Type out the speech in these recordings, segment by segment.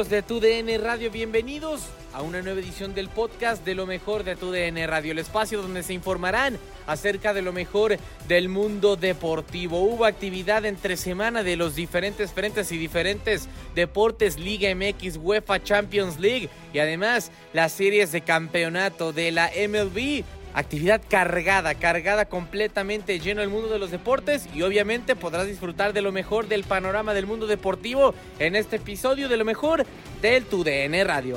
Amigos de TUDN Radio? Bienvenidos a una nueva edición del podcast de lo mejor de TUDN Radio, el espacio donde se informarán acerca de lo mejor del mundo deportivo. Hubo actividad entre semana de los diferentes frentes y diferentes deportes, Liga MX, UEFA Champions League y además las series de campeonato de la MLB. Actividad cargada, cargada completamente lleno el mundo de los deportes y obviamente podrás disfrutar de lo mejor del panorama del mundo deportivo en este episodio de lo mejor del TUDN Radio.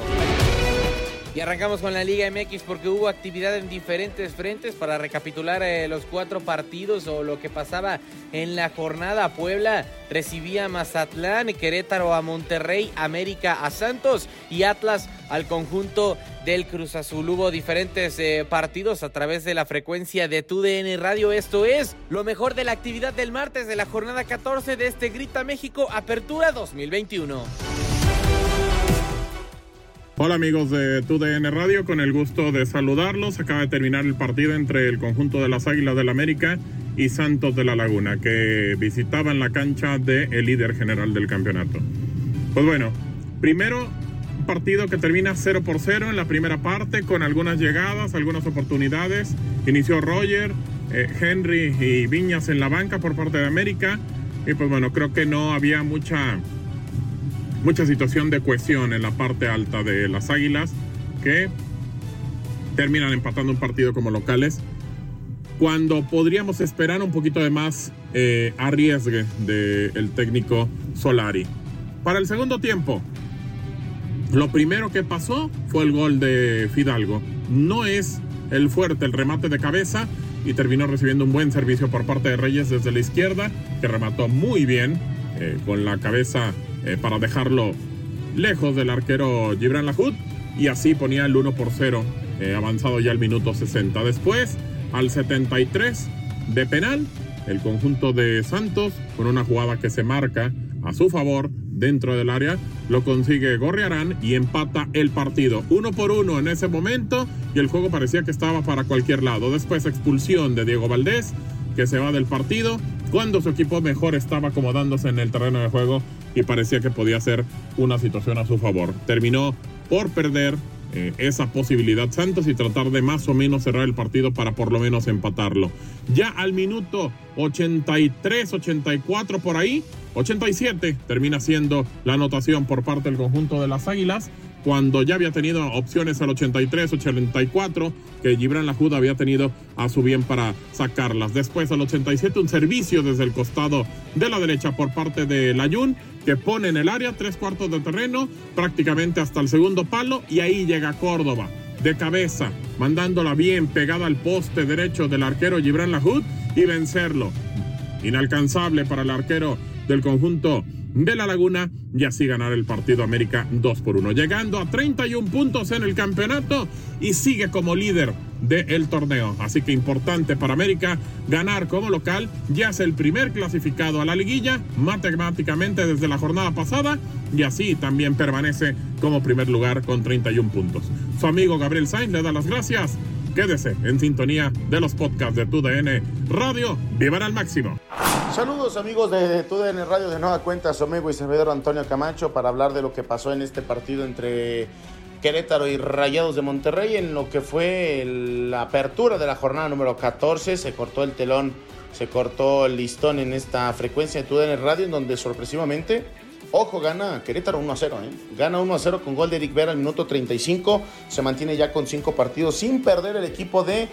Y arrancamos con la Liga MX porque hubo actividad en diferentes frentes para recapitular eh, los cuatro partidos o lo que pasaba en la jornada. Puebla recibía a Mazatlán, Querétaro a Monterrey, América a Santos y Atlas al conjunto del Cruz Azul. Hubo diferentes eh, partidos a través de la frecuencia de TUDN Radio. Esto es lo mejor de la actividad del martes de la jornada 14 de este Grita México Apertura 2021. Hola amigos de TUDN Radio, con el gusto de saludarlos. Acaba de terminar el partido entre el conjunto de las Águilas del América y Santos de la Laguna, que visitaban la cancha del el líder general del campeonato. Pues bueno, primero partido que termina 0 por 0 en la primera parte, con algunas llegadas, algunas oportunidades. Inició Roger, eh, Henry y Viñas en la banca por parte de América. Y pues bueno, creo que no había mucha mucha situación de cohesión en la parte alta de las Águilas que terminan empatando un partido como locales cuando podríamos esperar un poquito de más eh, arriesgue del técnico Solari. Para el segundo tiempo, lo primero que pasó fue el gol de Fidalgo. No es el fuerte, el remate de cabeza y terminó recibiendo un buen servicio por parte de Reyes desde la izquierda, que remató muy bien eh, con la cabeza eh, para dejarlo lejos del arquero Gibran Lahoud y así ponía el 1 por 0 eh, avanzado ya al minuto 60. Después, al 73 de penal, el conjunto de Santos con una jugada que se marca a su favor dentro del área, lo consigue Gorriarán y empata el partido. Uno por uno en ese momento y el juego parecía que estaba para cualquier lado. Después expulsión de Diego Valdés que se va del partido cuando su equipo mejor estaba acomodándose en el terreno de juego y parecía que podía ser una situación a su favor. Terminó por perder eh, esa posibilidad Santos y tratar de más o menos cerrar el partido para por lo menos empatarlo. Ya al minuto 83, 84 por ahí, 87 termina siendo la anotación por parte del conjunto de las Águilas cuando ya había tenido opciones al 83, 84, que Gibran Lajuda había tenido a su bien para sacarlas. Después al 87 un servicio desde el costado de la derecha por parte de Layun, que pone en el área tres cuartos de terreno, prácticamente hasta el segundo palo, y ahí llega Córdoba de cabeza, mandándola bien pegada al poste derecho del arquero Gibran Lajud y vencerlo. Inalcanzable para el arquero del conjunto de la Laguna y así ganar el partido América 2 por 1, llegando a 31 puntos en el campeonato y sigue como líder del torneo. Así que importante para América ganar como local, ya es el primer clasificado a la liguilla matemáticamente desde la jornada pasada y así también permanece como primer lugar con 31 puntos. Su amigo Gabriel Sainz le da las gracias. Quédese en sintonía de los podcasts de TUDN Radio. ¡Vivan al máximo! Saludos amigos de TUDN Radio de Nueva Cuenta, su amigo y servidor Antonio Camacho para hablar de lo que pasó en este partido entre Querétaro y Rayados de Monterrey en lo que fue la apertura de la jornada número 14. Se cortó el telón, se cortó el listón en esta frecuencia de TUDN Radio en donde sorpresivamente, ojo, gana Querétaro 1 a 0. ¿eh? Gana 1 a 0 con gol de Eric Vera al minuto 35. Se mantiene ya con 5 partidos sin perder el equipo de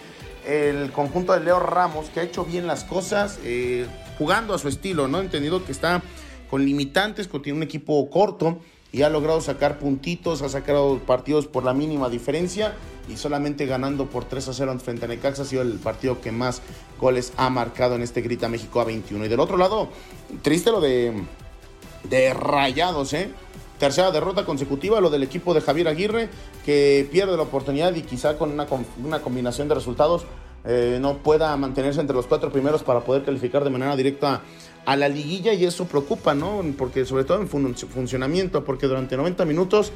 el conjunto de Leo Ramos que ha hecho bien las cosas. Eh, jugando a su estilo, ¿no? Entendido que está con limitantes, que tiene un equipo corto y ha logrado sacar puntitos, ha sacado partidos por la mínima diferencia y solamente ganando por 3 a 0 frente a Necaxa ha sido el partido que más goles ha marcado en este Grita México a 21. Y del otro lado, triste lo de, de Rayados, ¿eh? Tercera derrota consecutiva, lo del equipo de Javier Aguirre, que pierde la oportunidad y quizá con una, combinación de resultados eh, no pueda mantenerse entre los cuatro primeros para poder calificar de manera directa a la liguilla y eso preocupa, ¿no? Porque sobre todo en funcionamiento, porque durante 90 minutos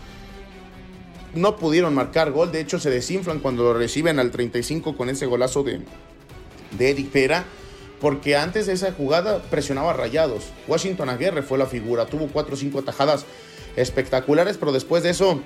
no pudieron marcar gol, de hecho se desinflan cuando lo reciben al 35 con ese golazo de, de Eric Pera, porque antes de esa jugada presionaba rayados. Washington Aguirre fue la figura, tuvo cuatro o cinco atajadas espectaculares, pero después de eso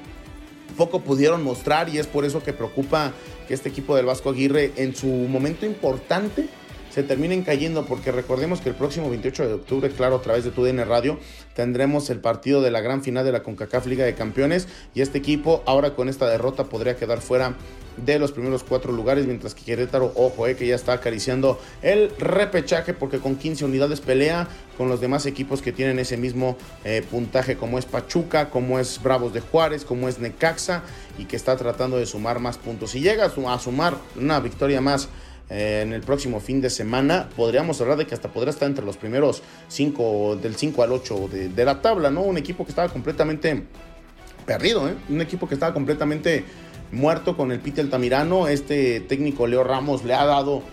poco pudieron mostrar y es por eso que preocupa que este equipo del Vasco Aguirre en su momento importante se terminen cayendo porque recordemos que el próximo 28 de octubre, claro, a través de TUDN Radio, tendremos el partido de la gran final de la CONCACAF Liga de Campeones y este equipo ahora con esta derrota podría quedar fuera de los primeros cuatro lugares, mientras que Querétaro, ojo, eh, que ya está acariciando el repechaje porque con 15 unidades pelea con los demás equipos que tienen ese mismo eh, puntaje como es Pachuca, como es Bravos de Juárez, como es Necaxa y que está tratando de sumar más puntos. Si llega a sumar una victoria más eh, en el próximo fin de semana, podríamos hablar de que hasta podría estar entre los primeros 5, del 5 al 8 de, la tabla, ¿no? Un equipo que estaba completamente perdido, ¿eh? Un equipo que estaba completamente muerto con el Pite Altamirano. Este técnico Leo Ramos le ha dado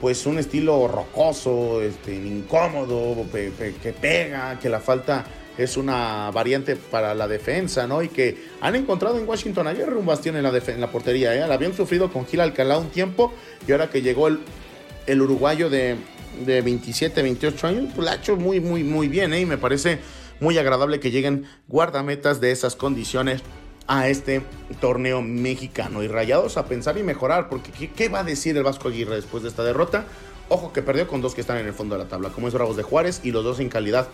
pues un estilo rocoso, este, incómodo, que pega, que la falta es una variante para la defensa, ¿no? Y que han encontrado en Washington ayer un bastión en la, en la portería, ¿eh? La habían sufrido con Gil Alcalá un tiempo y ahora que llegó el, uruguayo de, de, 27, 28 años, pues la ha hecho muy, muy, muy bien, ¿eh? Y me parece muy agradable que lleguen guardametas de esas condiciones a este torneo mexicano. Y rayados a pensar y mejorar, porque ¿qué, ¿qué, va a decir el Vasco Aguirre después de esta derrota? Ojo que perdió con dos que están en el fondo de la tabla, como es Bravos de Juárez y los dos en calidad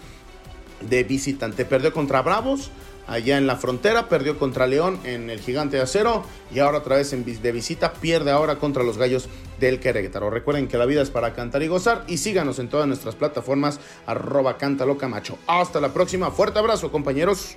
de visitante. Perdió contra Bravos allá en la frontera, perdió contra León en el Gigante de Acero y ahora otra vez en, de visita pierde ahora contra los Gallos del Querétaro. Recuerden que la vida es para cantar y gozar y síganos en todas nuestras plataformas arroba Cantaloca Hasta la próxima, fuerte abrazo compañeros.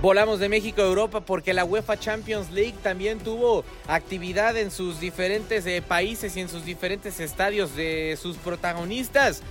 Volamos de México a Europa porque la UEFA Champions League también tuvo actividad en sus diferentes eh, países y en sus diferentes estadios de sus protagonistas.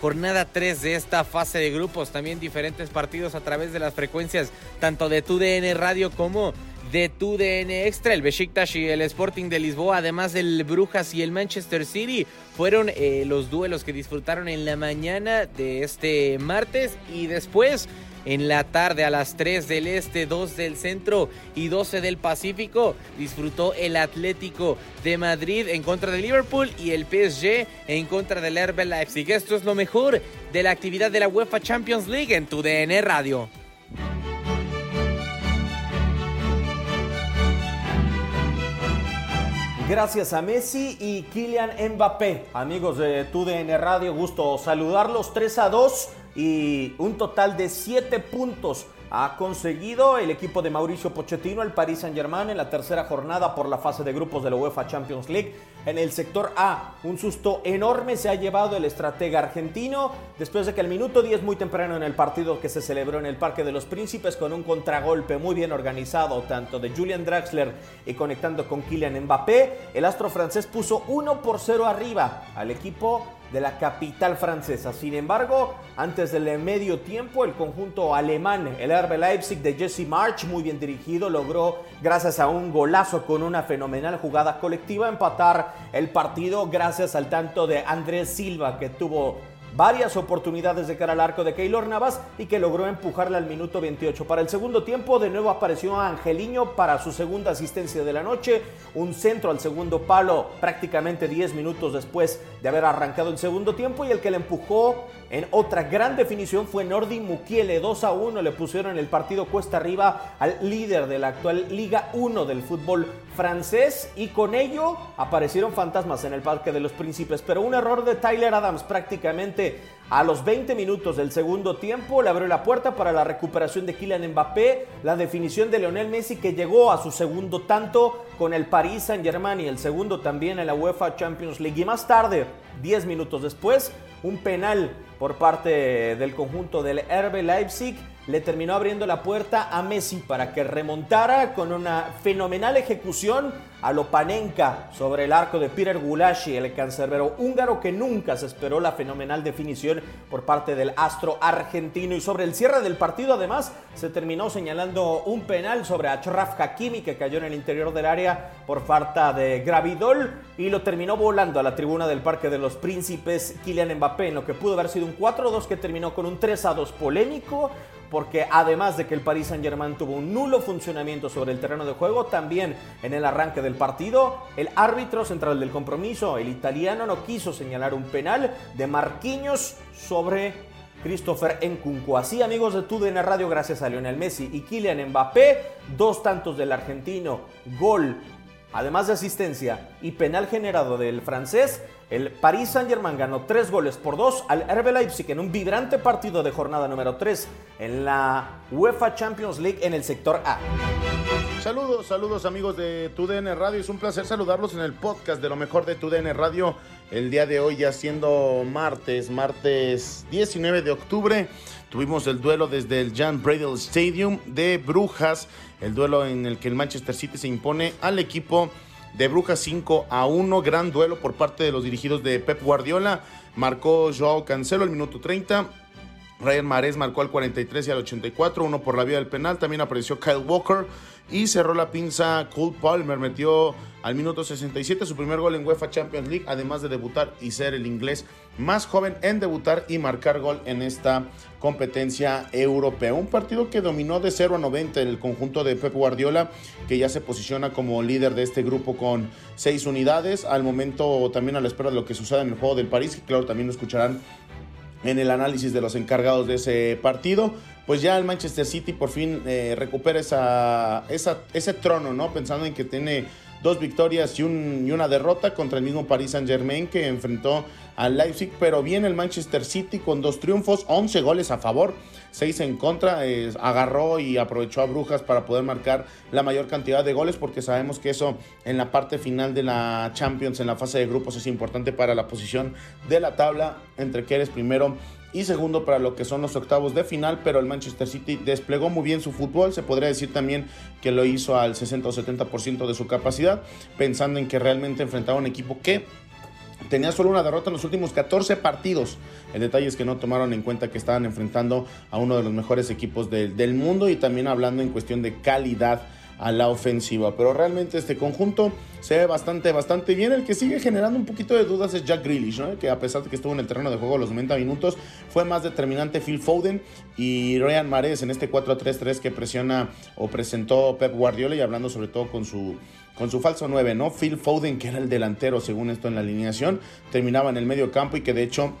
Jornada 3 de esta fase de grupos, también diferentes partidos a través de las frecuencias tanto de TUDN Radio como de TUDN Extra. El Besiktas y el Sporting de Lisboa, además del Brujas y el Manchester City, fueron eh, los duelos que disfrutaron en la mañana de este martes y después en la tarde a las 3 del este, 2 del centro y 12 del Pacífico. Disfrutó el Atlético de Madrid en contra de Liverpool y el PSG en contra del RB Leipzig. Esto es lo mejor de la actividad de la UEFA Champions League en tu DN Radio. Gracias a Messi y Kylian Mbappé. Amigos de TUDN Radio, gusto saludarlos. 3 a 2 y un total de 7 puntos ha conseguido el equipo de Mauricio Pochettino, el Paris Saint-Germain, en la tercera jornada por la fase de grupos de la UEFA Champions League. En el sector A, un susto enorme se ha llevado el estratega argentino después de que el minuto 10 muy temprano en el partido que se celebró en el Parque de los Príncipes con un contragolpe muy bien organizado tanto de Julian Draxler y conectando con Kylian Mbappé, el astro francés puso 1 por 0 arriba al equipo de la capital francesa. Sin embargo, antes del medio tiempo, el conjunto alemán, el RB Leipzig de Jesse March, muy bien dirigido, logró, gracias a un golazo con una fenomenal jugada colectiva, empatar el partido gracias al tanto de Andrés Silva, que tuvo varias oportunidades de cara al arco de Keylor Navas y que logró empujarla al minuto 28. Para el segundo tiempo, de nuevo apareció Angeliño para su segunda asistencia de la noche, un centro al segundo palo prácticamente 10 minutos después de haber arrancado el segundo tiempo y el que le empujó en otra gran definición fue Nordi Mukiele, 2 a 1 le pusieron el partido cuesta arriba al líder de la actual Liga 1 del fútbol francés y con ello aparecieron fantasmas en el Parque de los Príncipes, pero un error de Tyler Adams prácticamente a los 20 minutos del segundo tiempo le abrió la puerta para la recuperación de Kylian Mbappé, la definición de Lionel Messi que llegó a su segundo tanto con el Paris Saint-Germain y el segundo también en la UEFA Champions League. Y más tarde, 10 minutos después, un penal por parte del conjunto del RB Leipzig le terminó abriendo la puerta a Messi para que remontara con una fenomenal ejecución a Lopanenka sobre el arco de Peter Gulashi, el cancerbero húngaro que nunca se esperó la fenomenal definición por parte del astro argentino. Y sobre el cierre del partido, además, se terminó señalando un penal sobre Achraf Hakimi que cayó en el interior del área por falta de gravidol y lo terminó volando a la tribuna del Parque de los Príncipes Kylian Mbappé, en lo que pudo haber sido un 4-2 que terminó con un 3-2 polémico porque además de que el Paris Saint-Germain tuvo un nulo funcionamiento sobre el terreno de juego, también en el arranque del partido, el árbitro central del compromiso, el italiano, no quiso señalar un penal de Marquinhos sobre Christopher Nkunku. Así, amigos de TUDN Radio, gracias a Lionel Messi y Kylian Mbappé, dos tantos del argentino, gol, además de asistencia y penal generado del francés, el Paris Saint-Germain ganó tres goles por dos al RB Leipzig en un vibrante partido de jornada número 3 en la UEFA Champions League en el sector A. Saludos, saludos amigos de TUDN Radio. Es un placer saludarlos en el podcast de lo mejor de TUDN Radio. El día de hoy ya siendo martes, martes 19 de octubre. Tuvimos el duelo desde el Jan Bradle Stadium de Brujas. El duelo en el que el Manchester City se impone al equipo de Brujas 5 a 1. Gran duelo por parte de los dirigidos de Pep Guardiola. Marcó Joao Cancelo al minuto 30. Ryan Mares marcó al 43 y al 84, uno por la vía del penal. También apareció Kyle Walker y cerró la pinza Cole Palmer. Metió al minuto 67 su primer gol en UEFA Champions League, además de debutar y ser el inglés más joven en debutar y marcar gol en esta competencia europea. Un partido que dominó de 0 a 90 el conjunto de Pep Guardiola, que ya se posiciona como líder de este grupo con seis unidades. Al momento también a la espera de lo que suceda en el juego del París, que claro también lo escucharán en el análisis de los encargados de ese partido. Pues ya el Manchester City por fin eh, recupera esa, ese trono, ¿no? Pensando en que tiene dos victorias y, un, y una derrota contra el mismo Paris Saint Germain que enfrentó al Leipzig, pero bien el Manchester City con dos triunfos, 11 goles a favor, 6 en contra, agarró y aprovechó a Brujas para poder marcar la mayor cantidad de goles porque sabemos que eso en la parte final de la Champions, en la fase de grupos es importante para la posición de la tabla entre que eres primero y segundo para lo que son los octavos de final, pero el Manchester City desplegó muy bien su fútbol, se podría decir también que lo hizo al 60 o 70% de su capacidad, pensando en que realmente enfrentaba un equipo que tenía solo una derrota en los últimos 14 partidos. El detalle es que no tomaron en cuenta que estaban enfrentando a uno de los mejores equipos del mundo y también hablando en cuestión de calidad a la ofensiva. Pero realmente este conjunto se ve bastante, bastante bien. El que sigue generando un poquito de dudas es Jack Grealish, que a pesar de que estuvo en el terreno de juego los 90 minutos, fue más determinante Phil Foden y Ryan Mares en este 4-3-3 que presiona o presentó Pep Guardiola y hablando sobre todo con su con su falso 9, ¿no? Phil Foden, que era el delantero según esto en la alineación, terminaba en el medio campo y que de hecho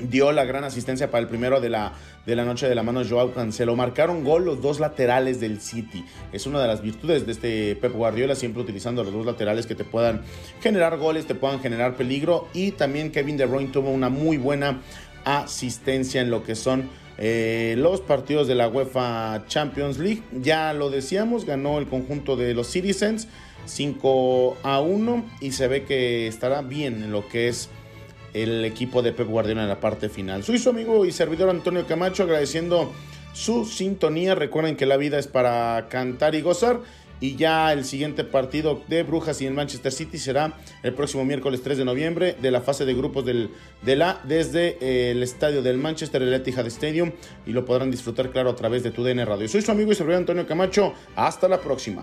dio la gran asistencia para el primero de la, de la noche de la mano de Joao Cancelo. Marcaron gol los dos laterales del City. Es una de las virtudes de este Pep Guardiola, siempre utilizando los dos laterales que te puedan generar goles, te puedan generar peligro. Y también Kevin De Bruyne tuvo una muy buena asistencia en lo que son eh, los partidos de la UEFA Champions League. Ya lo decíamos, ganó el conjunto de los Citizens 5 a 1 y se ve que estará bien en lo que es el equipo de Pep Guardiola en la parte final. Soy su amigo y servidor Antonio Camacho agradeciendo su sintonía. Recuerden que la vida es para cantar y gozar. Y ya el siguiente partido de Brujas y el Manchester City será el próximo miércoles 3 de noviembre de la fase de grupos del, de la desde eh, el estadio del Manchester, el Etihad Stadium. Y lo podrán disfrutar, claro, a través de tu DN Radio. Soy su amigo y servidor Antonio Camacho. Hasta la próxima.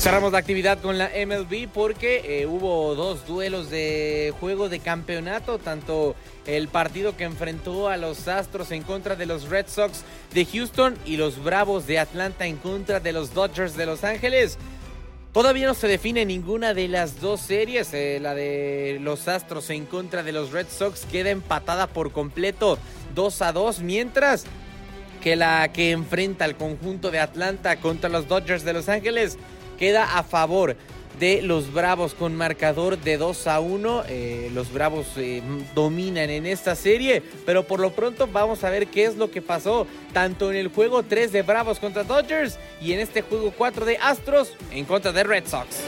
Cerramos la actividad con la MLB porque eh, hubo dos duelos de juego de campeonato, tanto el partido que enfrentó a los Astros en contra de los Red Sox de Houston y los Bravos de Atlanta en contra de los Dodgers de Los Ángeles. Todavía no se define ninguna de las dos series. Eh, la de los Astros en contra de los Red Sox queda empatada por completo 2 a 2, mientras que la que enfrenta al conjunto de Atlanta contra los Dodgers de Los Ángeles queda a favor de los Bravos con marcador de 2 a 1. Eh, los Bravos eh, dominan en esta serie, pero por lo pronto vamos a ver qué es lo que pasó tanto en el juego 3 de Bravos contra Dodgers y en este juego 4 de Astros en contra de Red Sox.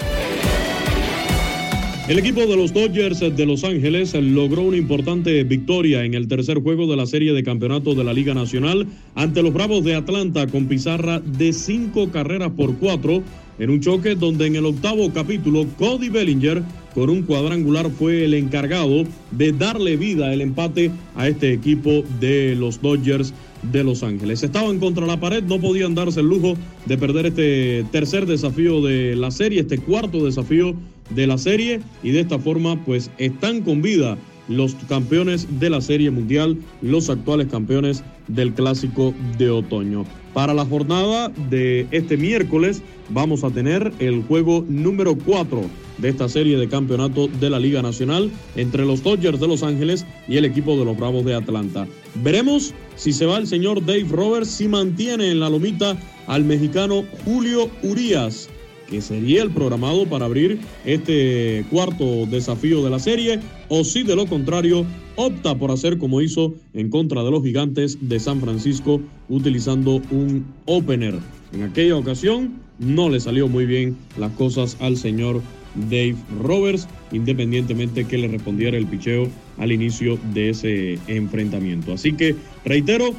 El equipo de los Dodgers de Los Ángeles logró una importante victoria en el tercer juego de la serie de campeonato de la Liga Nacional ante los Bravos de Atlanta con pizarra de 5 carreras por 4 en un choque donde en el octavo capítulo Cody Bellinger con un cuadrangular fue el encargado de darle vida al empate a este equipo de los Dodgers de Los Ángeles. Estaban contra la pared, no podían darse el lujo de perder este tercer desafío de la serie, este cuarto desafío de la serie y de esta forma pues están con vida los campeones de la Serie Mundial, los actuales campeones del Clásico de Otoño. Para la jornada de este miércoles vamos a tener el juego número 4 de esta serie de campeonato de la Liga Nacional entre los Dodgers de Los Ángeles y el equipo de los Bravos de Atlanta. Veremos si se va el señor Dave Roberts, si mantiene en la lomita al mexicano Julio Urias que sería el programado para abrir este cuarto desafío de la serie, o si de lo contrario opta por hacer como hizo en contra de los gigantes de San Francisco utilizando un opener. En aquella ocasión no le salió muy bien las cosas al señor Dave Roberts, independientemente que le respondiera el picheo al inicio de ese enfrentamiento. Así que, reitero,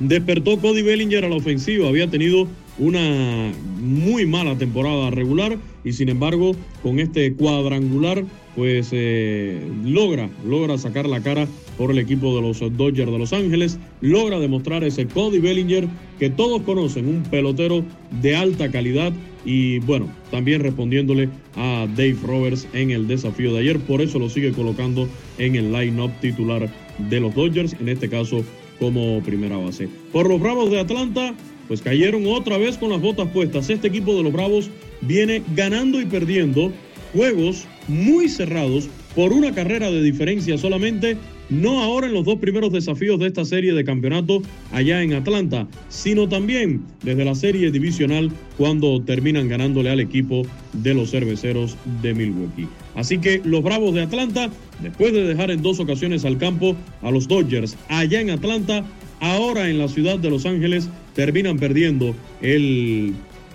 despertó Cody Bellinger a la ofensiva, había tenido una muy mala temporada regular y sin embargo con este cuadrangular pues eh, logra, logra sacar la cara por el equipo de los Dodgers de Los Ángeles, logra demostrar ese Cody Bellinger que todos conocen, un pelotero de alta calidad y bueno, también respondiéndole a Dave Roberts en el desafío de ayer, por eso lo sigue colocando en el line-up titular de los Dodgers, en este caso como primera base. Por los Bravos de Atlanta, pues cayeron otra vez con las botas puestas. Este equipo de los Bravos viene ganando y perdiendo juegos muy cerrados por una carrera de diferencia solamente, no ahora en los dos primeros desafíos de esta serie de campeonato allá en Atlanta, sino también desde la serie divisional cuando terminan ganándole al equipo de los cerveceros de Milwaukee. Así que los Bravos de Atlanta, después de dejar en dos ocasiones al campo a los Dodgers allá en Atlanta, ahora en la ciudad de Los Ángeles terminan perdiendo el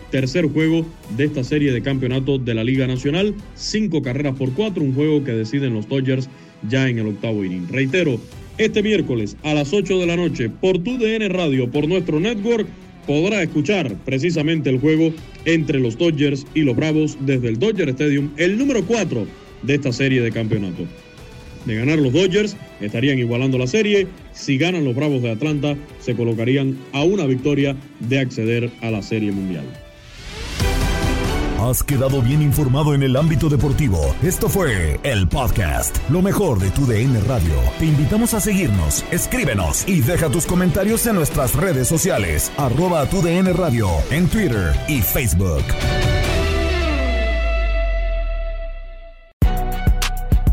tercer juego de esta serie de campeonato de la Liga Nacional. Cinco carreras por cuatro, un juego que deciden los Dodgers ya en el octavo inning. Reitero, este miércoles a las 8 de la noche por tu DN Radio, por nuestro network, podrá escuchar precisamente el juego entre los Dodgers y los Bravos desde el Dodger Stadium, el número 4 de esta serie de campeonato. De ganar los Dodgers, estarían igualando la serie. Si ganan los Bravos de Atlanta, se colocarían a una victoria de acceder a la Serie Mundial. Has quedado bien informado en el ámbito deportivo. Esto fue el podcast, lo mejor de tu DN Radio. Te invitamos a seguirnos, escríbenos y deja tus comentarios en nuestras redes sociales, arroba tu DN Radio, en Twitter y Facebook.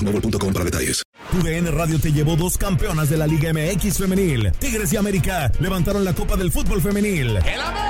boostmobile.com para detalles. Tu DN Radio te llevó dos campeonas de la Liga MX femenil. Tigres y América levantaron la Copa del Fútbol femenil. ¡El América!